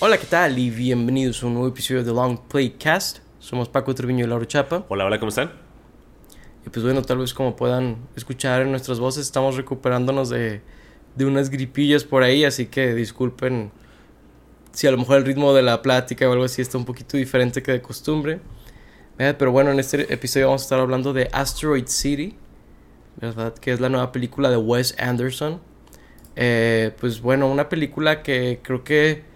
Hola, ¿qué tal? Y bienvenidos a un nuevo episodio de Long Playcast. Somos Paco Treviño y Laura Chapa. Hola, hola, ¿cómo están? Y pues bueno, tal vez como puedan escuchar en nuestras voces, estamos recuperándonos de, de unas gripillas por ahí, así que disculpen si a lo mejor el ritmo de la plática o algo así está un poquito diferente que de costumbre. Eh, Pero bueno, en este episodio vamos a estar hablando de Asteroid City, ¿verdad? Que es la nueva película de Wes Anderson. Eh, pues bueno, una película que creo que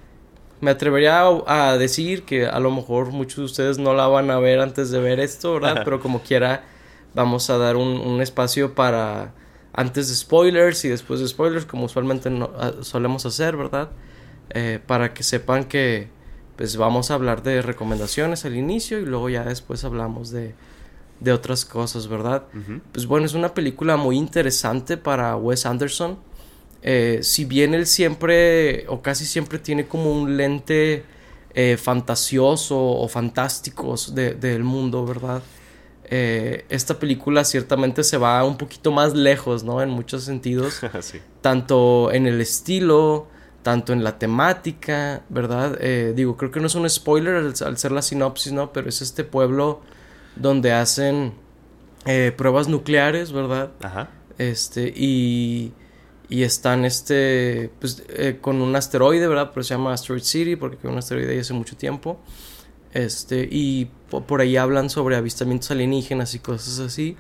me atrevería a, a decir que a lo mejor muchos de ustedes no la van a ver antes de ver esto, ¿verdad? Pero como quiera, vamos a dar un, un espacio para antes de spoilers y después de spoilers, como usualmente no- ah, solemos hacer, ¿verdad? Eh, para que sepan que pues vamos a hablar de recomendaciones al inicio y luego ya después hablamos de, de otras cosas, ¿verdad? Pues bueno, es una película muy interesante para Wes Anderson. Eh, si bien él siempre o casi siempre tiene como un lente eh, fantasioso o fantástico de- del mundo, ¿verdad? Eh, esta película ciertamente se va un poquito más lejos, ¿no? En muchos sentidos sí. tanto en el estilo, tanto en la temática, ¿verdad? Digo, creo que no es un spoiler al, al ser la sinopsis, ¿no? Pero es este pueblo donde hacen pruebas nucleares, ¿verdad? Ajá. Este, y, y están este, pues, eh, con un asteroide, ¿verdad? Pero se llama Asteroid City porque fue un asteroide ahí hace mucho tiempo. Este, y po- por ahí hablan sobre avistamientos alienígenas y cosas así.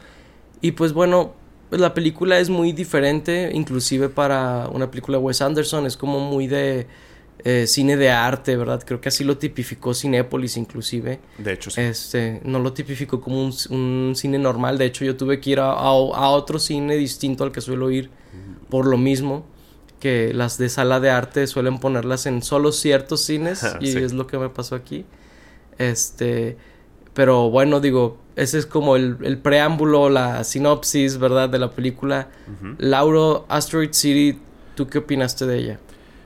Y pues bueno, pues la película es muy diferente, inclusive para una película de Wes Anderson, es como muy de eh, cine de arte, ¿verdad? Creo que así lo tipificó Cinépolis inclusive. De hecho, sí. Este, no lo tipificó como un, un cine normal. De hecho, yo tuve que ir a, a- a otro cine distinto al que suelo ir por lo mismo. Que las de sala de arte suelen ponerlas en solo ciertos cines. y Sí. es lo que me pasó aquí. Este. Pero bueno, digo, ese es como el, el preámbulo, la sinopsis, ¿verdad? De la película. Lauro, Asteroid City, ¿tú qué opinaste de ella?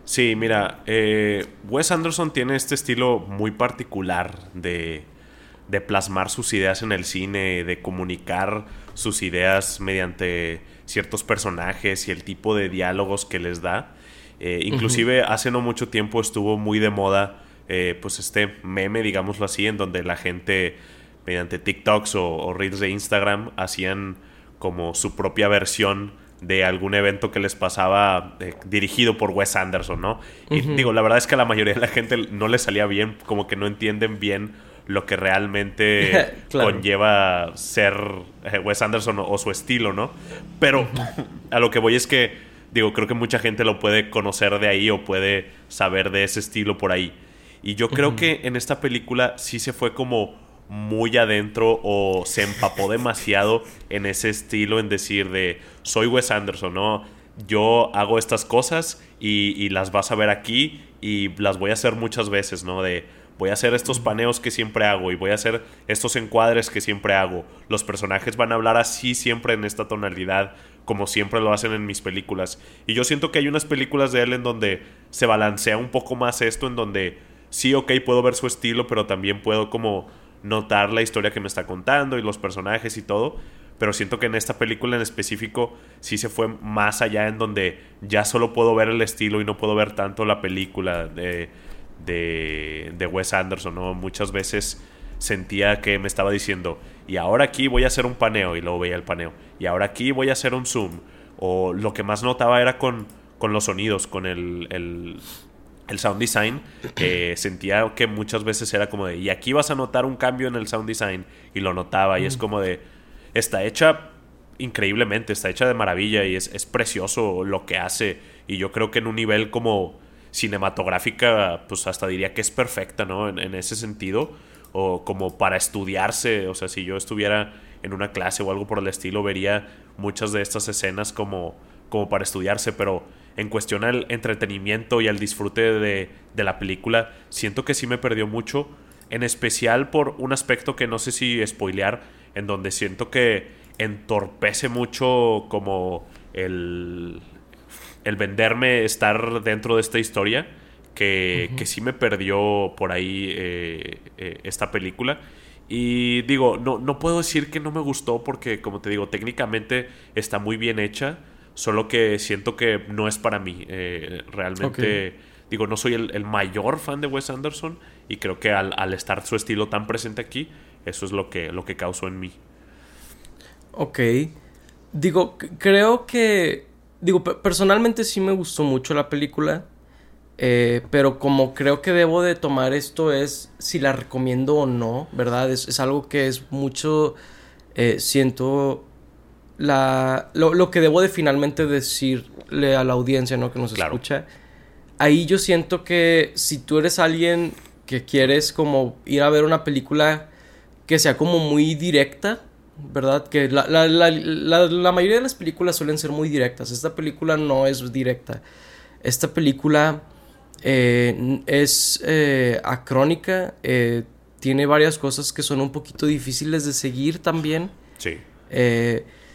Sí, mira, eh, Wes Anderson tiene este estilo muy particular de, de plasmar sus ideas en el cine, de comunicar sus ideas mediante ciertos personajes y el tipo de diálogos que les da. Eh, inclusive hace no mucho tiempo estuvo muy de moda eh, pues este meme, digámoslo así, en donde la gente mediante TikToks o, o Reels de Instagram hacían como su propia versión de algún evento que les pasaba eh, dirigido por Wes Anderson, ¿no? Y digo, la verdad es que a la mayoría de la gente no le salía bien, como que no entienden bien lo que realmente Claro. conlleva ser eh, Wes Anderson o, o su estilo, ¿no? Pero a lo que voy es que, digo, creo que mucha gente lo puede conocer de ahí o puede saber de ese estilo por ahí. Y yo creo que en esta película sí se fue como muy adentro o se empapó demasiado en ese estilo en decir de soy Wes Anderson, ¿no? Yo hago estas cosas y, y las vas a ver aquí y las voy a hacer muchas veces, ¿no? De voy a hacer estos paneos que siempre hago y voy a hacer estos encuadres que siempre hago. Los personajes van a hablar así siempre en esta tonalidad como siempre lo hacen en mis películas. Y yo siento que hay unas películas de él en donde se balancea un poco más esto, en donde sí, ok, puedo ver su estilo, pero también puedo como notar la historia que me está contando y los personajes y todo. Pero siento que en esta película en específico sí se fue más allá en donde ya solo puedo ver el estilo y no puedo ver tanto la película de, de, de Wes Anderson, ¿no? Muchas veces sentía que me estaba diciendo, y ahora aquí voy a hacer un paneo, y luego veía el paneo, y ahora aquí voy a hacer un zoom. O lo que más notaba era con, con los sonidos, con el, el, el sound design, eh, sentía que muchas veces era como de, y aquí vas a notar un cambio en el sound design, y lo notaba, y es como de, está hecha increíblemente, está hecha de maravilla, y es, es precioso lo que hace, y yo creo que en un nivel como cinematográfica, pues hasta diría que es perfecta, ¿no? En, en ese sentido, o como para estudiarse, o sea, si yo estuviera en una clase o algo por el estilo, vería muchas de estas escenas como, como para estudiarse, pero en cuestión al entretenimiento y al disfrute de, de la película, siento que sí me perdió mucho, en especial por un aspecto que no sé si spoilear, en donde siento que entorpece mucho como el, el venderme estar dentro de esta historia que, que sí me perdió por ahí eh, eh, esta película. Y digo, no, no puedo decir que no me gustó porque, como te digo, técnicamente está muy bien hecha, solo que siento que no es para mí. Eh, realmente digo, no soy el, mayor fan de Wes Anderson y creo que al, al, estar su estilo tan presente aquí, eso es lo que, lo que causó en mí. Ok. Digo, creo que... Digo, personalmente sí me gustó mucho la película. Eh, pero como creo que debo de tomar esto es si la recomiendo o no, ¿verdad? Es, algo que es mucho... Eh, siento la, lo, que debo de finalmente decirle a la audiencia, ¿no? Que nos escucha. Ahí yo siento que si tú eres alguien que quieres como ir a ver una película que sea como muy directa, ¿verdad? Que la, la, la, la, mayoría de las películas suelen ser muy directas. Esta película no es directa. Esta película eh, es eh, acrónica. Eh, tiene varias cosas que son un poquito difíciles de seguir también. Sí.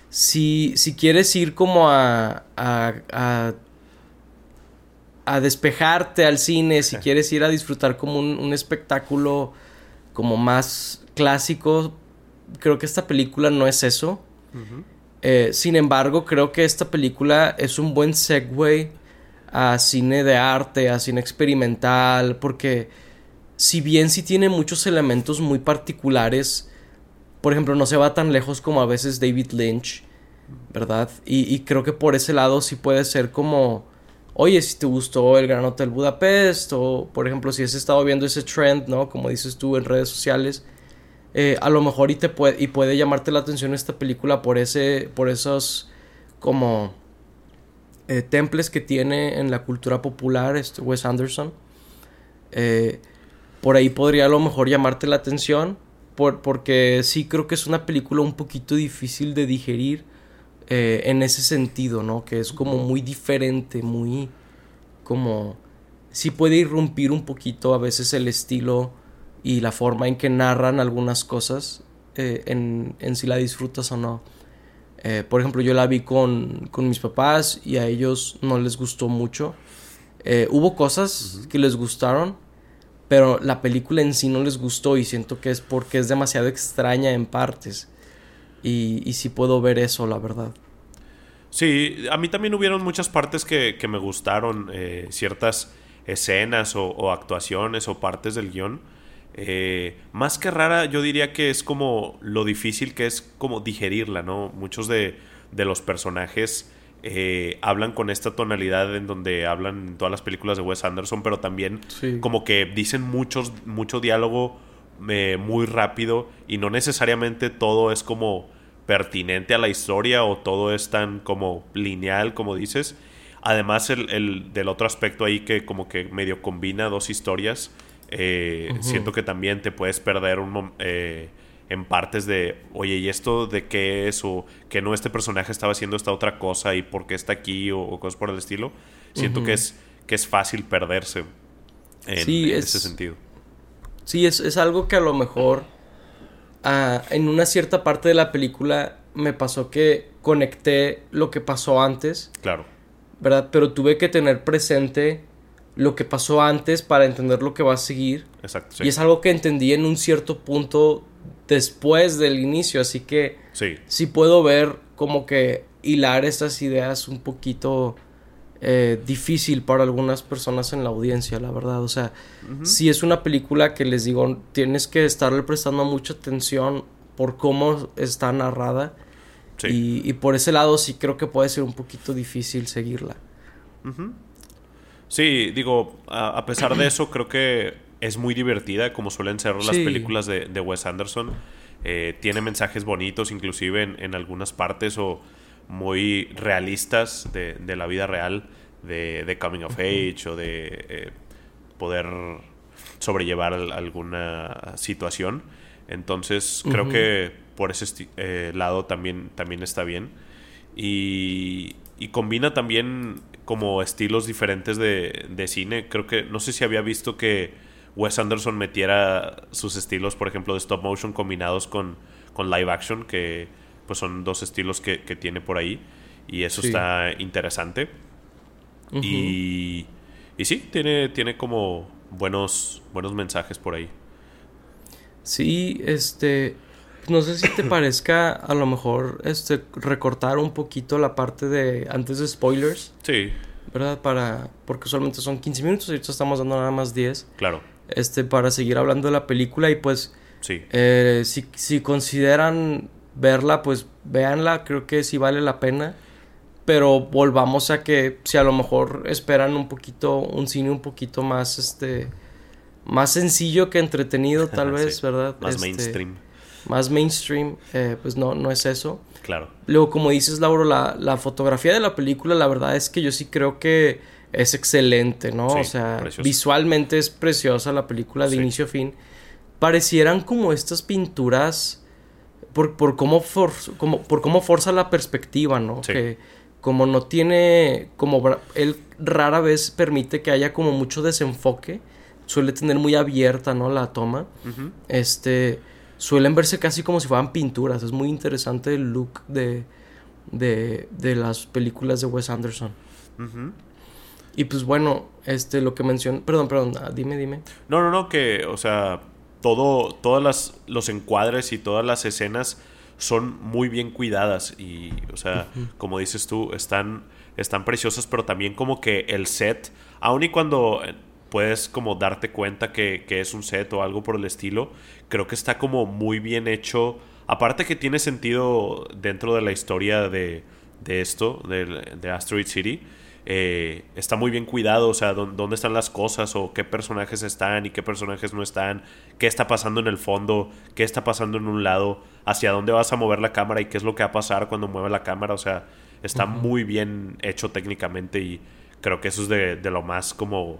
si, si quieres ir como a, a, a, a despejarte al cine, si quieres ir a disfrutar como un, un espectáculo como más clásico, creo que esta película no es eso. Eh, sin embargo, creo que esta película es un buen segue a cine de arte, a cine experimental, porque si bien sí tiene muchos elementos muy particulares, por ejemplo, no se va tan lejos como a veces David Lynch, ¿verdad? Y, y creo que por ese lado sí puede ser como, oye, si te gustó el Gran Hotel Budapest, o por ejemplo, si has estado viendo ese trend, ¿no? Como dices tú en redes sociales, eh, a lo mejor y te puede y puede llamarte la atención esta película por ese por esos como eh, temples que tiene en la cultura popular este Wes Anderson. Eh, por ahí podría a lo mejor llamarte la atención por, porque sí creo que es una película un poquito difícil de digerir en ese sentido no que es como muy diferente muy como sí puede irrumpir un poquito a veces el estilo y la forma en que narran algunas cosas eh, en, en, si la disfrutas o no. Eh, por ejemplo, yo la vi con, con, mis papás y a ellos no les gustó mucho. Eh, hubo cosas que les gustaron, pero la película en sí no les gustó y siento que es porque es demasiado extraña en partes. Y, y sí puedo ver eso, la verdad. Sí, a mí también hubieron muchas partes que, que me gustaron, ciertas escenas o, o, actuaciones o partes del guion eh, más que rara, yo diría que es como lo difícil que es como digerirla, ¿no? Muchos de, los personajes eh, hablan con esta tonalidad en donde hablan en todas las películas de Wes Anderson, pero también como que dicen muchos, mucho diálogo eh, muy rápido y no necesariamente todo es como pertinente a la historia o todo es tan como lineal como dices. Además el, el del otro aspecto ahí que como que medio combina dos historias eh, siento que también te puedes perder un, eh, en partes de, oye, ¿y esto de qué es? O que no este personaje estaba haciendo esta otra cosa y por qué está aquí o, cosas por el estilo. Siento que, es, que es fácil perderse en, ese sentido. Sí, es, es, algo que a lo mejor ah, en una cierta parte de la película me pasó que conecté lo que pasó antes. Claro. ¿Verdad? Pero tuve que tener presente lo que pasó antes para entender lo que va a seguir. Exacto. Y es algo que entendí en un cierto punto después del inicio, así que sí, sí puedo ver como que hilar estas ideas un poquito eh, difícil para algunas personas en la audiencia, la verdad. O sea, si es una película que les digo, tienes que estarle prestando mucha atención por cómo está narrada. Sí. Y, por ese lado sí creo que puede ser un poquito difícil seguirla. Sí, digo, a, pesar de eso, creo que es muy divertida, como suelen ser las películas de, Wes Anderson. Eh, tiene mensajes bonitos, inclusive en, algunas partes, o muy realistas de, la vida real, de, coming of age, o de eh, poder sobrellevar alguna situación. Entonces, creo que por ese eh, lado también, también está bien. Y, y combina también como estilos diferentes de, de, cine. Creo que, no sé si había visto que Wes Anderson metiera sus estilos, por ejemplo, de stop motion combinados con, con live action, que pues son dos estilos que, tiene por ahí. Y eso está interesante. y, y sí, tiene, tiene como buenos, buenos mensajes por ahí. Sí, este no sé si te parezca a lo mejor este recortar un poquito la parte de antes de spoilers. Sí. ¿verdad? Para, porque usualmente son 15 minutos, ahorita estamos dando nada más 10. Claro. Este, para seguir hablando de la película y pues, Sí. eh, si, si consideran verla, pues véanla, creo que sí vale la pena. Pero volvamos a que si a lo mejor esperan un poquito, un cine un poquito más, este, más sencillo que entretenido, tal Sí. vez, ¿verdad? Más Este, mainstream. Más mainstream, eh, pues no, no es eso. Claro. Luego, como dices, Lauro, la, la fotografía de la película, la verdad es que yo sí creo que es excelente, ¿no? Sí, o sea, preciosa. visualmente es preciosa la película de Sí. inicio a fin. Parecieran como estas pinturas por, por, cómo, for- como, por cómo forza la perspectiva, ¿no? Sí. Que como no tiene, como él rara vez permite que haya como mucho desenfoque, suele tener muy abierta, ¿no? La toma este suelen verse casi como si fueran pinturas. Es muy interesante el look de, de, de las películas de Wes Anderson. Y pues bueno, este lo que mencioné, perdón, perdón, ah, dime, dime. No, no, no, que, o sea, todo, todas las, los encuadres y todas las escenas son muy bien cuidadas y, o sea, como dices tú, están, están preciosas, pero también como que el set, aun y cuando eh, puedes como darte cuenta que, que es un set o algo por el estilo, creo que está como muy bien hecho. Aparte que tiene sentido dentro de la historia de, de esto, de, de Asteroid City, eh, está muy bien cuidado, o sea, dó- dónde están las cosas o qué personajes están y qué personajes no están, qué está pasando en el fondo, qué está pasando en un lado, hacia dónde vas a mover la cámara y qué es lo que va a pasar cuando mueve la cámara, o sea, está muy bien hecho técnicamente y creo que eso es de, de lo más como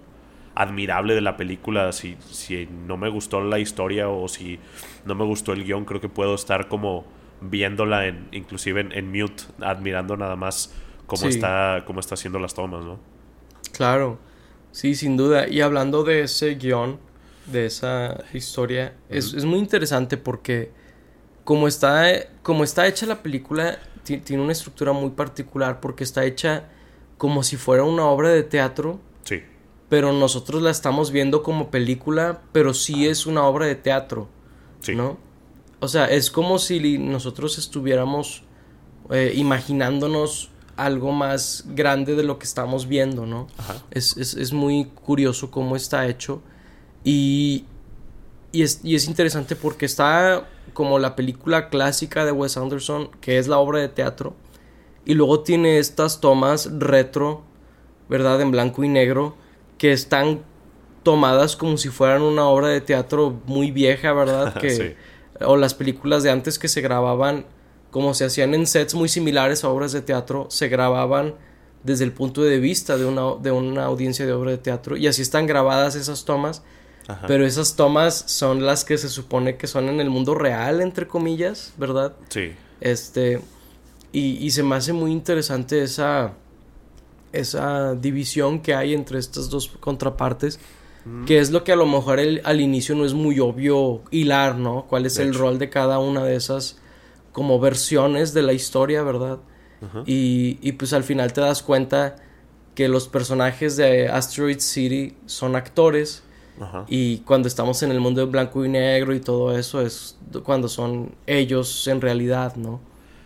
admirable de la película. Si, si no me gustó la historia o si no me gustó el guion, creo que puedo estar como viéndola en, inclusive en, en mute, admirando nada más cómo Sí. está, cómo está haciendo las tomas, ¿no? Claro, sí, sin duda. Y hablando de ese guion, de esa historia, es, es muy interesante porque como está, como está hecha la película, ti- tiene una estructura muy particular porque está hecha como si fuera una obra de teatro pero nosotros la estamos viendo como película, pero sí es una obra de teatro, sí. ¿no? O sea, es como si nosotros estuviéramos eh, imaginándonos algo más grande de lo que estamos viendo, ¿no? Ajá. Es, es, es muy curioso cómo está hecho y, y, es, y es interesante porque está como la película clásica de Wes Anderson, que es la obra de teatro, y luego tiene estas tomas retro, ¿verdad? En blanco y negro, que están tomadas como si fueran una obra de teatro muy vieja, ¿verdad? Que, Sí. O las películas de antes que se grababan, como se hacían en sets muy similares a obras de teatro, se grababan desde el punto de vista de una, de una audiencia de obra de teatro. Y así están grabadas esas tomas. Ajá. Pero esas tomas son las que se supone que son en el mundo real, entre comillas, ¿verdad? Sí, Este. Y, y se me hace muy interesante esa. Esa división que hay entre estas dos contrapartes. Que es lo que a lo mejor el- al inicio no es muy obvio hilar, ¿no? ¿Cuál es De el hecho. rol de cada una de esas como versiones de la historia, ¿verdad? Y, y pues al final te das cuenta que los personajes de Asteroid City son actores. Y cuando estamos en el mundo de blanco y negro y todo eso es cuando son ellos en realidad, ¿no?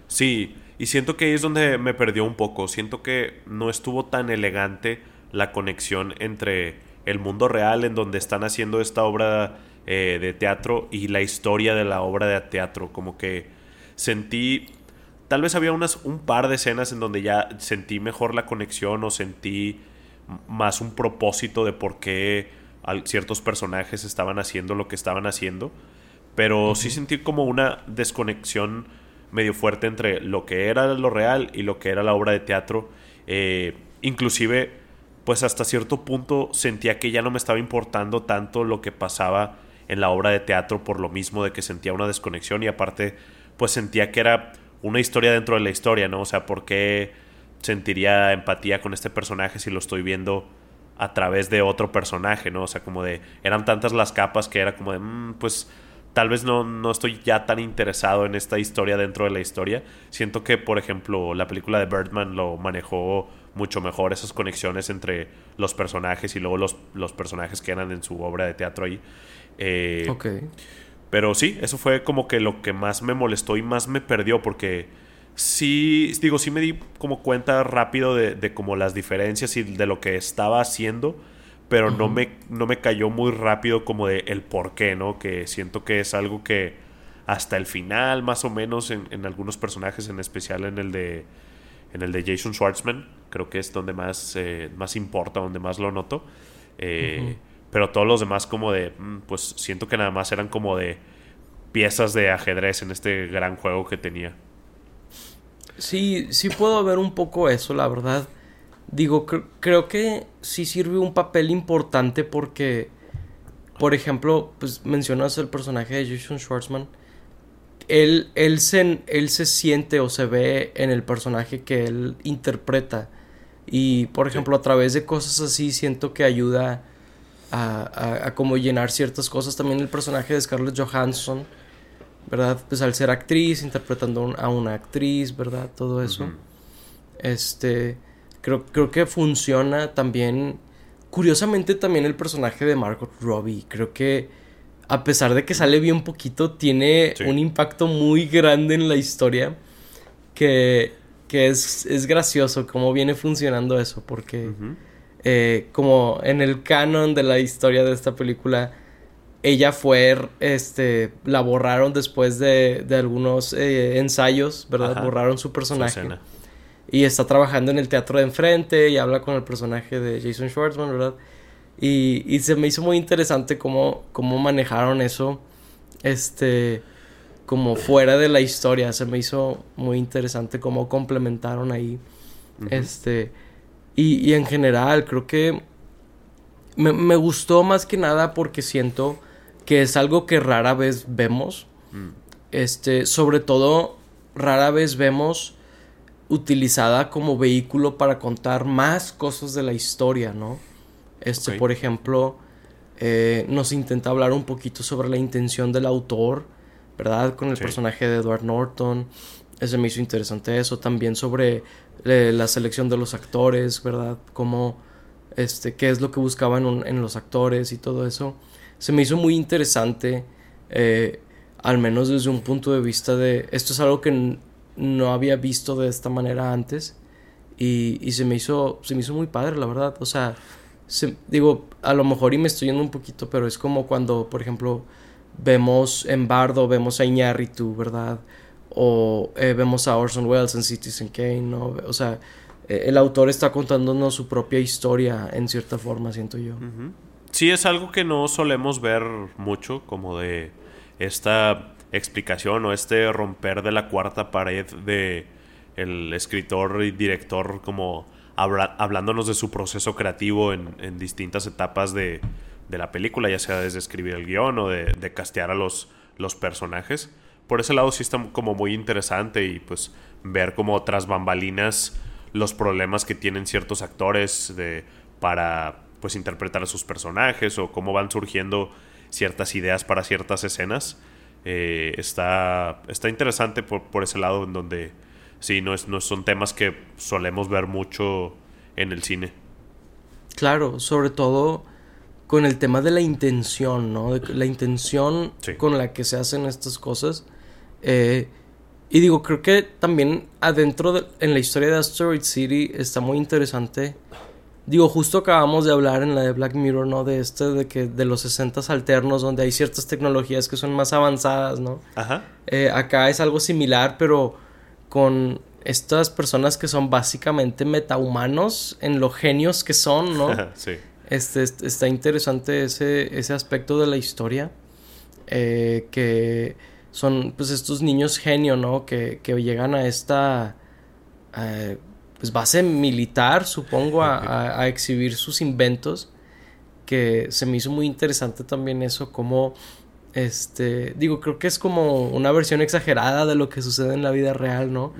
Sí, y siento que ahí es donde me perdió un poco. Siento que no estuvo tan elegante la conexión entre el mundo real en donde están haciendo esta obra eh, de teatro y la historia de la obra de teatro. Como que sentí... Tal vez había unas, un par de escenas en donde ya sentí mejor la conexión o sentí más un propósito de por qué ciertos personajes estaban haciendo lo que estaban haciendo. Pero sí sentí como una desconexión medio fuerte entre lo que era lo real y lo que era la obra de teatro. Eh, inclusive, pues hasta cierto punto sentía que ya no me estaba importando tanto lo que pasaba en la obra de teatro por lo mismo de que sentía una desconexión y aparte, pues sentía que era una historia dentro de la historia, ¿no? O sea, ¿por qué sentiría empatía con este personaje si lo estoy viendo a través de otro personaje, ¿no? O sea, como de, eran tantas las capas que era como de, "Mm, pues tal vez no, no estoy ya tan interesado en esta historia dentro de la historia. Siento que, por ejemplo, la película de Birdman lo manejó mucho mejor, esas conexiones entre los personajes y luego los, los personajes que eran en su obra de teatro ahí. Eh, Ok. pero sí, eso fue como que lo que más me molestó y más me perdió porque sí, digo, sí me di como cuenta rápido de, de como las diferencias y de lo que estaba haciendo, pero no, me, no me cayó muy rápido como de el por qué, ¿no? Que siento que es algo que hasta el final, más o menos, en, en algunos personajes, en especial en el de en el de Jason Schwartzman, creo que es donde más, eh, más importa, donde más lo noto. Eh, pero todos los demás como de, mm, pues siento que nada más eran como de piezas de ajedrez en este gran juego que tenía. Sí, sí puedo ver un poco eso, la verdad. Digo, creo que sí sirve un papel importante porque, por ejemplo, pues mencionas el personaje de Jason Schwartzman. Él, él, se, él se siente o se ve en el personaje que él interpreta. Y, por ejemplo, a través de cosas así siento que ayuda a, a, como llenar ciertas cosas. También el personaje de Scarlett Johansson, ¿verdad? Pues al ser actriz, interpretando a una actriz, ¿verdad? Todo eso. Este, creo, creo que funciona también. Curiosamente también el personaje de Margot Robbie. Creo que a pesar de que sale bien poquito, tiene un impacto muy grande en la historia. Que, que es, es gracioso cómo viene funcionando eso. Porque eh, como en el canon de la historia de esta película, ella fue, este, la borraron después de, de algunos eh, ensayos, ¿verdad? Borraron su personaje. Y está trabajando en el teatro de enfrente y habla con el personaje de Jason Schwartzman, ¿verdad? Y, y se me hizo muy interesante cómo, cómo manejaron eso, este, como fuera de la historia. Se me hizo muy interesante cómo complementaron ahí, este y, en general, creo que me, gustó más que nada porque siento que es algo que rara vez vemos. Mm. Este, sobre todo, rara vez vemos utilizada como vehículo para contar más cosas de la historia, ¿no? Este, por ejemplo, eh, nos intenta hablar un poquito sobre la intención del autor, ¿verdad? Con el personaje de Edward Norton. Ese me hizo interesante eso. También sobre eh, la selección de los actores, ¿verdad? Cómo, este, qué es lo que buscaban en, los actores y todo eso. Se me hizo muy interesante, eh, al menos desde un punto de vista de, esto es algo que no había visto de esta manera antes y, se me hizo, se me hizo muy padre, la verdad. O sea, digo, a lo mejor y me estoy yendo un poquito, pero es como cuando, por ejemplo, vemos en Bardo, vemos a Iñárritu, ¿verdad? o eh, vemos a Orson Welles en Citizen Kane, ¿no? O sea, eh, el autor está contándonos su propia historia en cierta forma, siento yo. Sí, es algo que no solemos ver mucho, como de esta explicación o este romper de la cuarta pared de el escritor y director como hablándonos de su proceso creativo en, distintas etapas de, la película, ya sea desde escribir el guion o de, de castear a los, los personajes por ese lado sí está como muy interesante y pues ver como otras bambalinas los problemas que tienen ciertos actores de, para pues interpretar a sus personajes o cómo van surgiendo ciertas ideas para ciertas escenas. Eh, está, está interesante por, por, ese lado en donde sí, no, es, no son temas que solemos ver mucho en el cine. Claro, sobre todo con el tema de la intención, ¿no? la intención con la que se hacen estas cosas eh, y digo, creo que también adentro de, en la historia de Asteroid City está muy interesante. Digo, justo acabamos de hablar en la de Black Mirror, ¿no? De este, de que de los 60 alternos, donde hay ciertas tecnologías que son más avanzadas, ¿no? Ajá. Eh, acá es algo similar, pero con estas personas que son básicamente metahumanos en lo genios que son, ¿no? sí. Este, está interesante ese, ese aspecto de la historia. Eh, que son pues estos niños genio, ¿no? Que, que llegan a esta eh, pues base militar, supongo, a, a, exhibir sus inventos. Que se me hizo muy interesante también eso, como este, digo, creo que es como una versión exagerada de lo que sucede en la vida real, ¿no?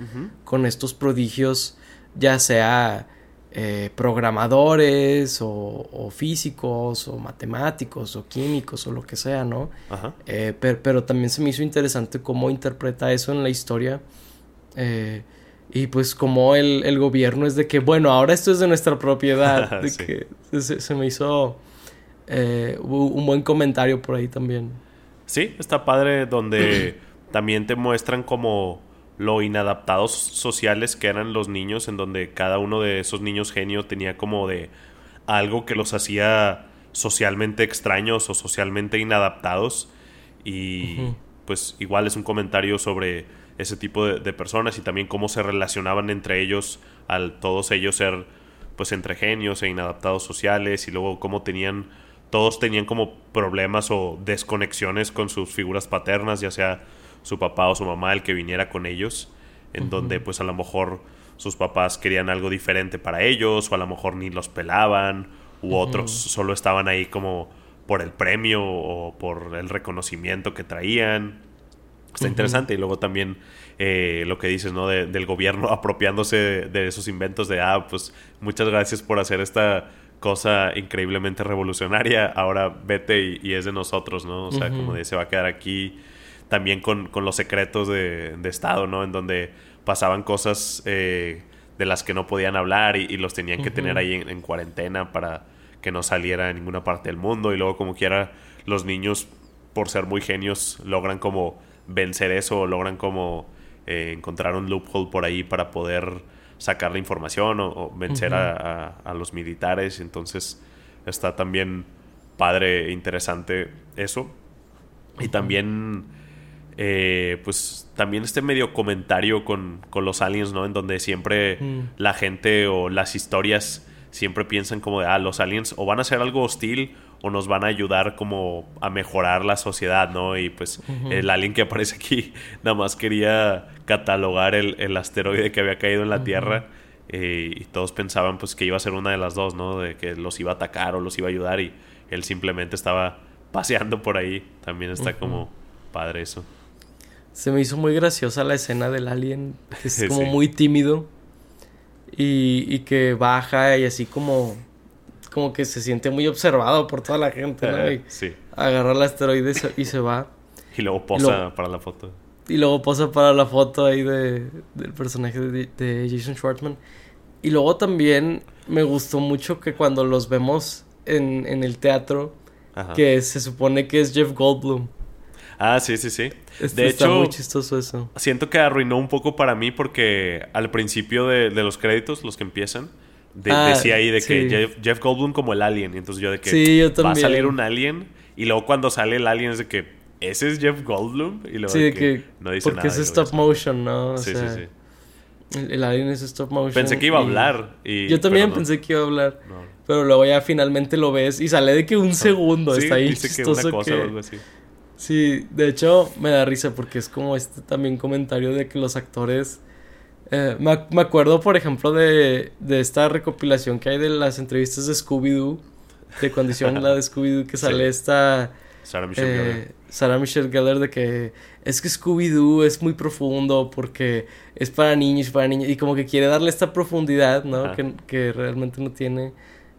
Con estos prodigios, ya sea eh, programadores o, físicos o matemáticos o químicos o lo que sea, ¿no? Eh, pero, también se me hizo interesante cómo interpreta eso en la historia. Eh, y pues como el, gobierno es de que, bueno, ahora esto es de nuestra propiedad. de que se, me hizo un buen comentario por ahí también. Sí, está padre donde también te muestran como lo inadaptados sociales que eran los niños, en donde cada uno de esos niños genio tenía como de algo que los hacía socialmente extraños o socialmente inadaptados. Y pues igual es un comentario sobre ese tipo de, personas y también cómo se relacionaban entre ellos al todos ellos ser pues entre genios e inadaptados sociales y luego cómo tenían todos tenían como problemas o desconexiones con sus figuras paternas, ya sea su papá o su mamá el que viniera con ellos, en donde pues a lo mejor sus papás querían algo diferente para ellos o a lo mejor ni los pelaban u otros solo estaban ahí como por el premio o por el reconocimiento que traían. Está interesante. Y luego también eh, lo que dices, ¿no? del gobierno apropiándose de, esos inventos de, ah, pues muchas gracias por hacer esta cosa increíblemente revolucionaria. Ahora vete y, es de nosotros, ¿no? O sea, como de se va a quedar aquí. También con, con los secretos de, de, Estado, ¿no? En donde pasaban cosas eh, de las que no podían hablar y, los tenían que tener ahí en, cuarentena para que no saliera a ninguna parte del mundo. Y luego, como quiera, los niños, por ser muy genios, logran como vencer eso o logran como eh, encontrar un loophole por ahí para poder sacar la información o, vencer a, los militares. Entonces está también padre e interesante eso. Y también, eh, pues, también este medio comentario con, con, los aliens, ¿no? En donde siempre la gente o las historias siempre piensan como de, ah, los aliens o van a hacer algo hostil o nos van a ayudar como a mejorar la sociedad, ¿no? Y pues el alien que aparece aquí nada más quería catalogar el, asteroide que había caído en la Tierra eh, y todos pensaban pues que iba a ser una de las dos, ¿no? De que los iba a atacar o los iba a ayudar y él simplemente estaba paseando por ahí. También está como padre eso. Se me hizo muy graciosa la escena del alien, es como muy tímido y, y que baja y así como como que se siente muy observado por toda la gente, ¿no? Y sí. Agarra el asteroide y se, va. Y luego posa para la foto. Y luego posa para la foto ahí de, del personaje de, Jason Schwartzman. Y luego también me gustó mucho que cuando los vemos en, en el teatro, que se supone que es Jeff Goldblum. Ah, sí, sí, sí. Este, de está muy chistoso eso. Siento que arruinó un poco para mí porque al principio de, de los créditos, los que empiezan, Ah, decía ahí de que Jeff, Goldblum como el alien. Y entonces yo de que va a salir un alien. Y luego cuando sale el alien es de que ese es Jeff Goldblum. Y luego de que, no dice porque es stop motion, ¿no? sí, sí, sí. El, alien es stop motion. Pensé que iba a hablar. Y, yo también pensé que iba a hablar. Pero luego ya finalmente lo ves y sale de que un segundo. está ahí chistoso que, o algo así. Sí, de hecho me da risa porque es como este también comentario de que los actores eh, me, acuerdo, por ejemplo, de, de, esta recopilación que hay de las entrevistas de Scooby-Doo. De condición la de Scooby-Doo, que sale esta. Sarah Michelle eh, Gellar. Sarah Michelle Gellar, de que es que Scooby-Doo es muy profundo porque es para niños, para niños. Y como que quiere darle esta profundidad, ¿no? Que, que, realmente no tiene.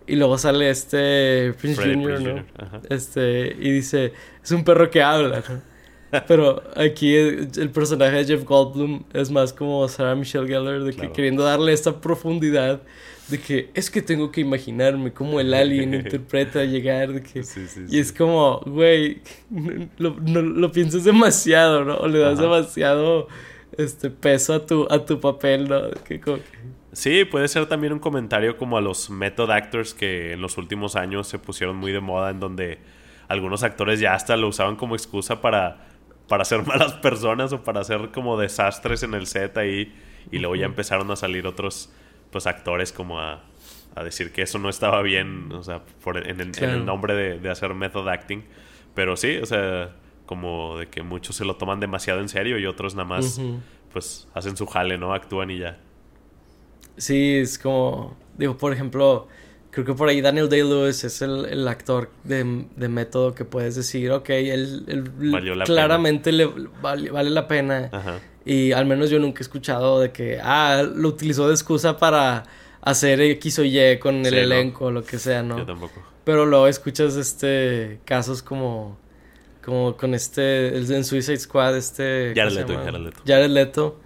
Y luego sale este Prince Jr., ¿no? Este, y dice: Es un perro que habla, ¿no? Pero aquí el, personaje de Jeff Goldblum es más como Sarah Michelle Gellar, de que queriendo darle esta profundidad de que es que tengo que imaginarme cómo el alien interpreta llegar, de que... y es como, güey, lo, no, lo piensas demasiado, ¿no? O le das demasiado este peso a tu, a tu papel, ¿no? Que, Sí, puede ser también un comentario como a los method actors que en los últimos años se pusieron muy de moda en donde algunos actores ya hasta lo usaban como excusa para para ser malas personas o para hacer como desastres en el set ahí. Y luego ya empezaron a salir otros pues actores como a, a decir que eso no estaba bien, o sea, por, en, el, nombre de, de, hacer method acting. Pero sí, o sea, como de que muchos se lo toman demasiado en serio y otros nada más pues hacen su jale, ¿no? Actúan y ya. Sí, es como, digo, por ejemplo, Creo que por ahí Daniel Day-Lewis es el, actor de, método que puedes decir, ok, él, claramente le vale, la pena. Y al menos yo nunca he escuchado de que, ah, lo utilizó de excusa para hacer X o Y con el elenco o lo que sea, ¿no? Yo tampoco. Pero luego escuchas este casos como como con este el, en Suicide Squad este Jared Leto, Jared Leto. Jared Leto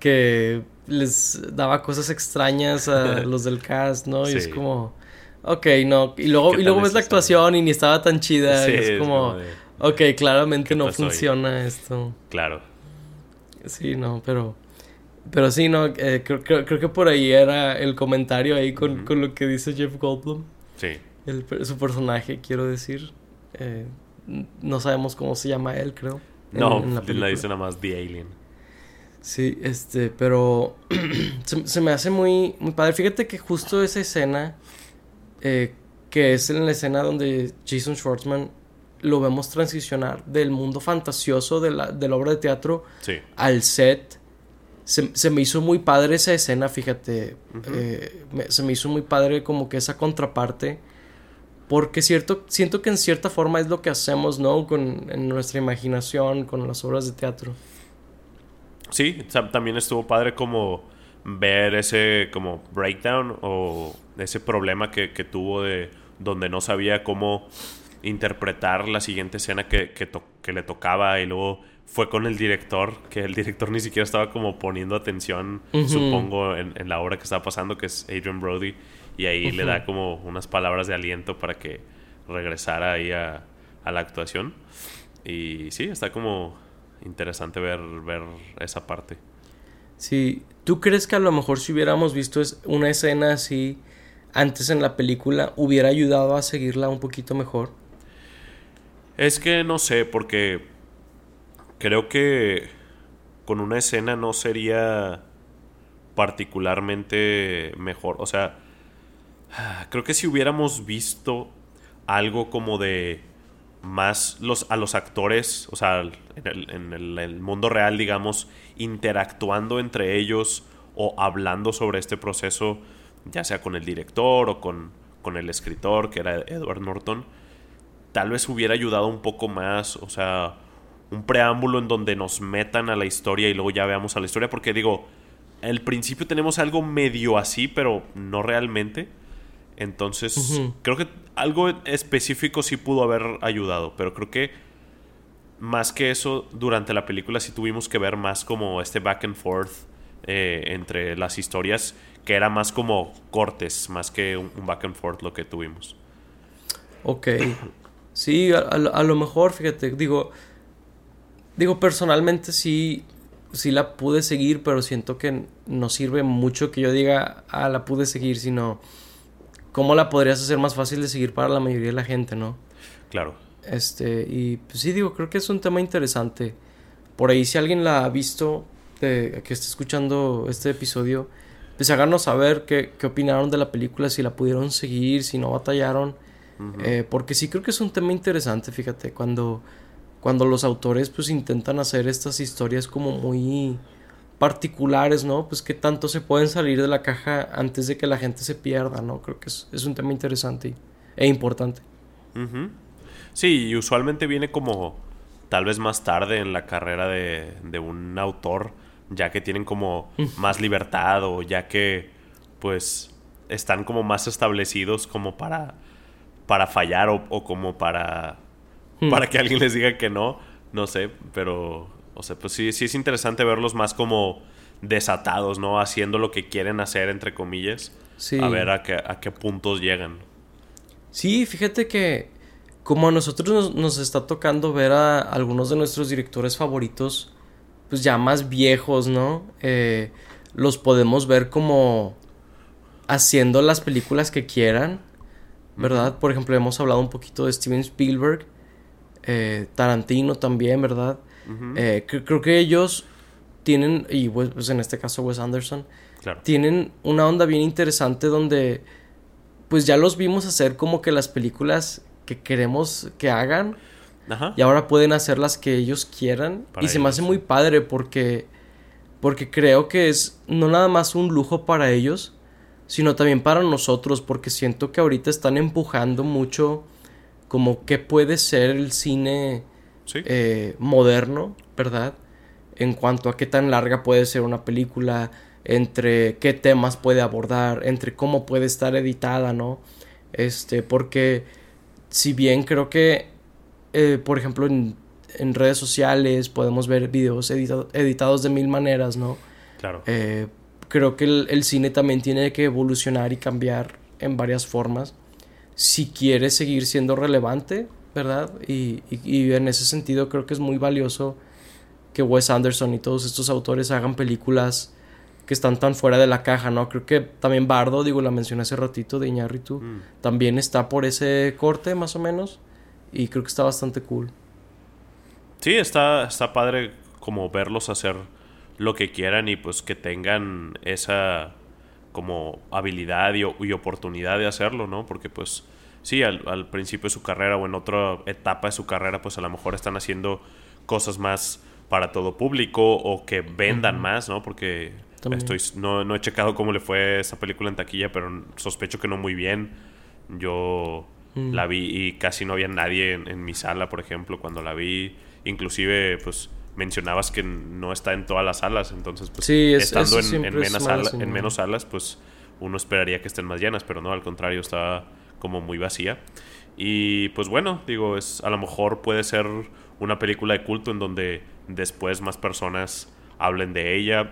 que les daba cosas extrañas a los del cast, ¿no? Y es como ok, no. Y luego, y luego ves la actuación y ni estaba tan chida. es, como, ok, claramente no funciona esto. Claro. Sí, no, pero... Pero sí, no, eh, creo, creo, creo, que por ahí era el comentario ahí con, con lo que dice Jeff Goldblum. Sí. El, su personaje, quiero decir. Eh, no sabemos cómo se llama él, creo. No, en, la, la, dice nada más The Alien. Sí, este, pero se, se, me hace muy, muy padre. Fíjate que justo esa escena, eh, que es en la escena donde Jason Schwartzman lo vemos transicionar del mundo fantasioso de la, de la obra de teatro sí. al set. Se, se, me hizo muy padre esa escena, fíjate. Uh -huh. eh, me, se me hizo muy padre como que esa contraparte. Porque cierto, siento que en cierta forma es lo que hacemos, ¿no? Con, en nuestra imaginación, con las obras de teatro. Sí, también estuvo padre como ver ese como breakdown o ese problema que, que tuvo de donde no sabía cómo interpretar la siguiente escena que, que, to que, le tocaba y luego fue con el director, que el director ni siquiera estaba como poniendo atención, uh -huh. supongo, en, en, la obra que estaba pasando, que es Adrian Brody, y ahí uh -huh. le da como unas palabras de aliento para que regresara ahí a, a la actuación. Y sí, está como interesante ver, ver esa parte. Sí, ¿tú crees que a lo mejor si hubiéramos visto una escena así antes en la película hubiera ayudado a seguirla un poquito mejor? Es que no sé, porque creo que con una escena no sería particularmente mejor. O sea, creo que si hubiéramos visto algo como de más los, a los actores, o sea, en el, en el, el mundo real, digamos, interactuando entre ellos o hablando sobre este proceso, ya sea con el director o con, con el escritor, que era Edward Norton, tal vez hubiera ayudado un poco más, o sea, un preámbulo en donde nos metan a la historia y luego ya veamos a la historia, porque digo, al principio tenemos algo medio así, pero no realmente. Entonces, uh -huh. creo que algo específico sí pudo haber ayudado, pero creo que más que eso, durante la película sí tuvimos que ver más como este back and forth eh, entre las historias, que era más como cortes, más que un, un back and forth lo que tuvimos. Ok. Sí, a, a, lo mejor, fíjate, digo, digo, personalmente sí, sí la pude seguir, pero siento que no sirve mucho que yo diga, ah, la pude seguir, sino cómo la podrías hacer más fácil de seguir para la mayoría de la gente, ¿no? Claro. Este, y pues sí, digo, creo que es un tema interesante. Por ahí, si alguien la ha visto, de, que esté escuchando este episodio, pues háganos saber qué, qué opinaron de la película, si la pudieron seguir, si no batallaron. Uh -huh. eh, porque sí creo que es un tema interesante, fíjate, cuando, cuando los autores pues intentan hacer estas historias como muy particulares, ¿no? Pues que tanto se pueden salir de la caja antes de que la gente se pierda, ¿no? Creo que es, es un tema interesante e importante. Uh -huh. Sí, y usualmente viene como tal vez más tarde en la carrera de, de un autor, ya que tienen como más libertad o ya que pues están como más establecidos como para, para fallar o, o como para, hmm. para que alguien les diga que no, no sé, pero o sea, pues sí, sí es interesante verlos más como desatados, ¿no? Haciendo lo que quieren hacer, entre comillas. Sí. A ver a qué, a qué puntos llegan. Sí, fíjate que como a nosotros nos, nos, está tocando ver a algunos de nuestros directores favoritos, pues ya más viejos, ¿no? Eh, los podemos ver como haciendo las películas que quieran, ¿verdad? Por ejemplo, hemos hablado un poquito de Steven Spielberg, eh, Tarantino también, ¿verdad? Uh -huh. eh, creo que ellos tienen, y pues en este caso Wes Anderson, claro. tienen una onda bien interesante donde pues ya los vimos hacer como que las películas que queremos que hagan Ajá. y ahora pueden hacer las que ellos quieran Para y se me hace muy padre porque porque creo que es no nada más un lujo para ellos sino también para nosotros porque siento que ahorita están empujando mucho como qué puede ser el cine sí. eh, moderno verdad en cuanto a qué tan larga puede ser una película entre qué temas puede abordar entre cómo puede estar editada no este porque si bien creo que, eh, por ejemplo, en, en, redes sociales podemos ver videos edita editados de mil maneras, ¿no? Claro. Eh, creo que el, el, cine también tiene que evolucionar y cambiar en varias formas si quiere seguir siendo relevante, ¿verdad? Y, y, y en ese sentido creo que es muy valioso que Wes Anderson y todos estos autores hagan películas que están tan fuera de la caja, ¿no? Creo que también Bardo, digo, la mencioné hace ratito de Iñárritu, Mm. también está por ese corte, más o menos, y creo que está bastante cool. Sí, está, está padre como verlos hacer lo que quieran y pues que tengan esa como habilidad y, y oportunidad de hacerlo, ¿no? Porque pues sí, al, al principio de su carrera o en otra etapa de su carrera, pues a lo mejor están haciendo cosas más para todo público o que vendan más, ¿no? Porque También. estoy no, no he checado cómo le fue esa película en taquilla, pero sospecho que no muy bien. Yo Mm. la vi y casi no había nadie en, en mi sala, por ejemplo, cuando la vi. Inclusive, pues mencionabas que no está en todas las salas, entonces pues Sí, es- estando en, es menos sala- en menos salas, pues uno esperaría que estén más llenas, pero no, al contrario, está como muy vacía. Y pues bueno, digo, es a lo mejor puede ser una película de culto en donde después más personas hablen de ella.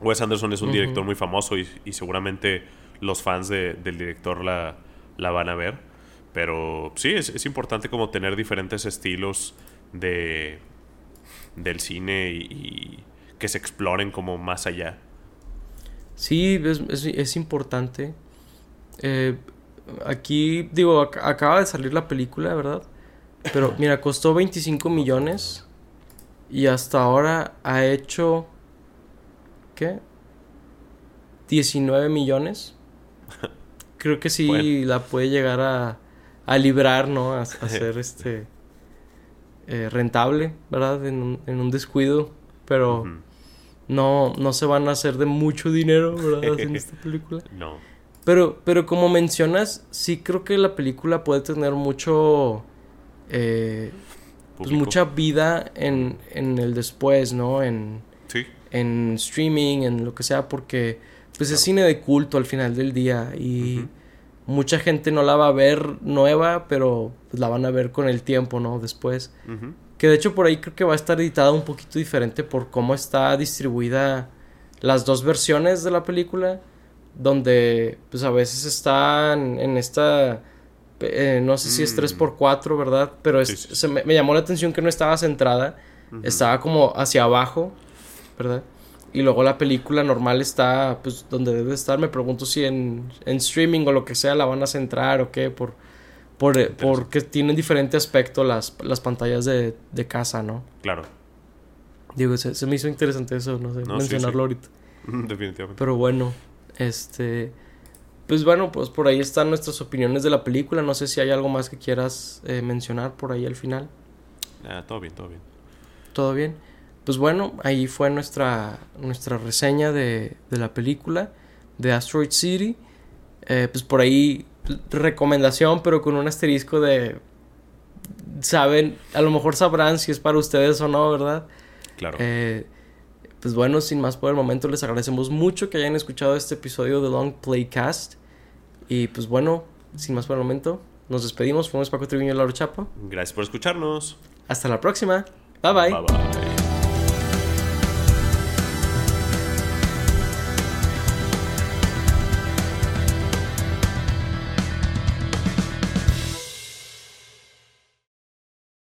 Wes Anderson es un director muy famoso y, y seguramente los fans de- del director la, la van a ver. Pero sí, es, es importante como tener diferentes estilos de del cine y, y que se exploren como más allá. Sí, es, es- es importante. Eh, aquí, digo, ac- acaba de salir la película, ¿verdad? Pero mira, costó 25 millones y hasta ahora ha hecho... ¿Qué? 19 millones. Creo que sí Bueno. la puede llegar a, a librar, ¿no? A, a ser este... eh, rentable, ¿verdad? En un, en un descuido. Pero no, no se van a hacer de mucho dinero, ¿verdad? Haciendo esta película. No. Pero, pero como mencionas, sí creo que la película puede tener mucho... eh, pues mucha vida en, en el después, ¿no? En, Sí. en streaming, en lo que sea, porque pues es cine de culto al final del día y. mucha gente no la va a ver nueva, pero pues, la van a ver con el tiempo, ¿no? Después. Que de hecho por ahí creo que va a estar editada un poquito diferente por cómo está distribuida las dos versiones de la película. Donde pues a veces están en esta... eh, no sé si es Mm. 3x4, ¿verdad? Pero es- Sí, sí, sí. se me, me llamó la atención que no estaba centrada. Estaba como hacia abajo, ¿verdad? Y luego la película normal está pues donde debe estar. Me pregunto si en, en streaming o lo que sea la van a centrar o qué. Por, por, eh, porque tienen diferente aspecto las, las pantallas de, de casa, ¿no? Claro. Digo, se, se me hizo interesante eso, no sé, No, sí, mencionarlo sí. ahorita. Definitivamente. Pero bueno, este... Pues bueno, pues por ahí están nuestras opiniones de la película. No sé si hay algo más que quieras eh, mencionar por ahí al final. Ah, todo bien, todo bien. ¿Todo bien? Pues bueno, ahí fue nuestra, nuestra reseña de, de la película de Asteroid City. Eh, pues por ahí recomendación, pero con un asterisco de... Saben, a lo mejor sabrán si es para ustedes o no, ¿verdad? Claro. Eh, pues bueno, sin más por el momento, les agradecemos mucho que hayan escuchado este episodio de Long Playcast. Y pues bueno, sin más por el momento, nos despedimos. Fuimos Paco Triviño y Laura Chapa. Gracias por escucharnos. Hasta la próxima. Bye bye. Bye bye.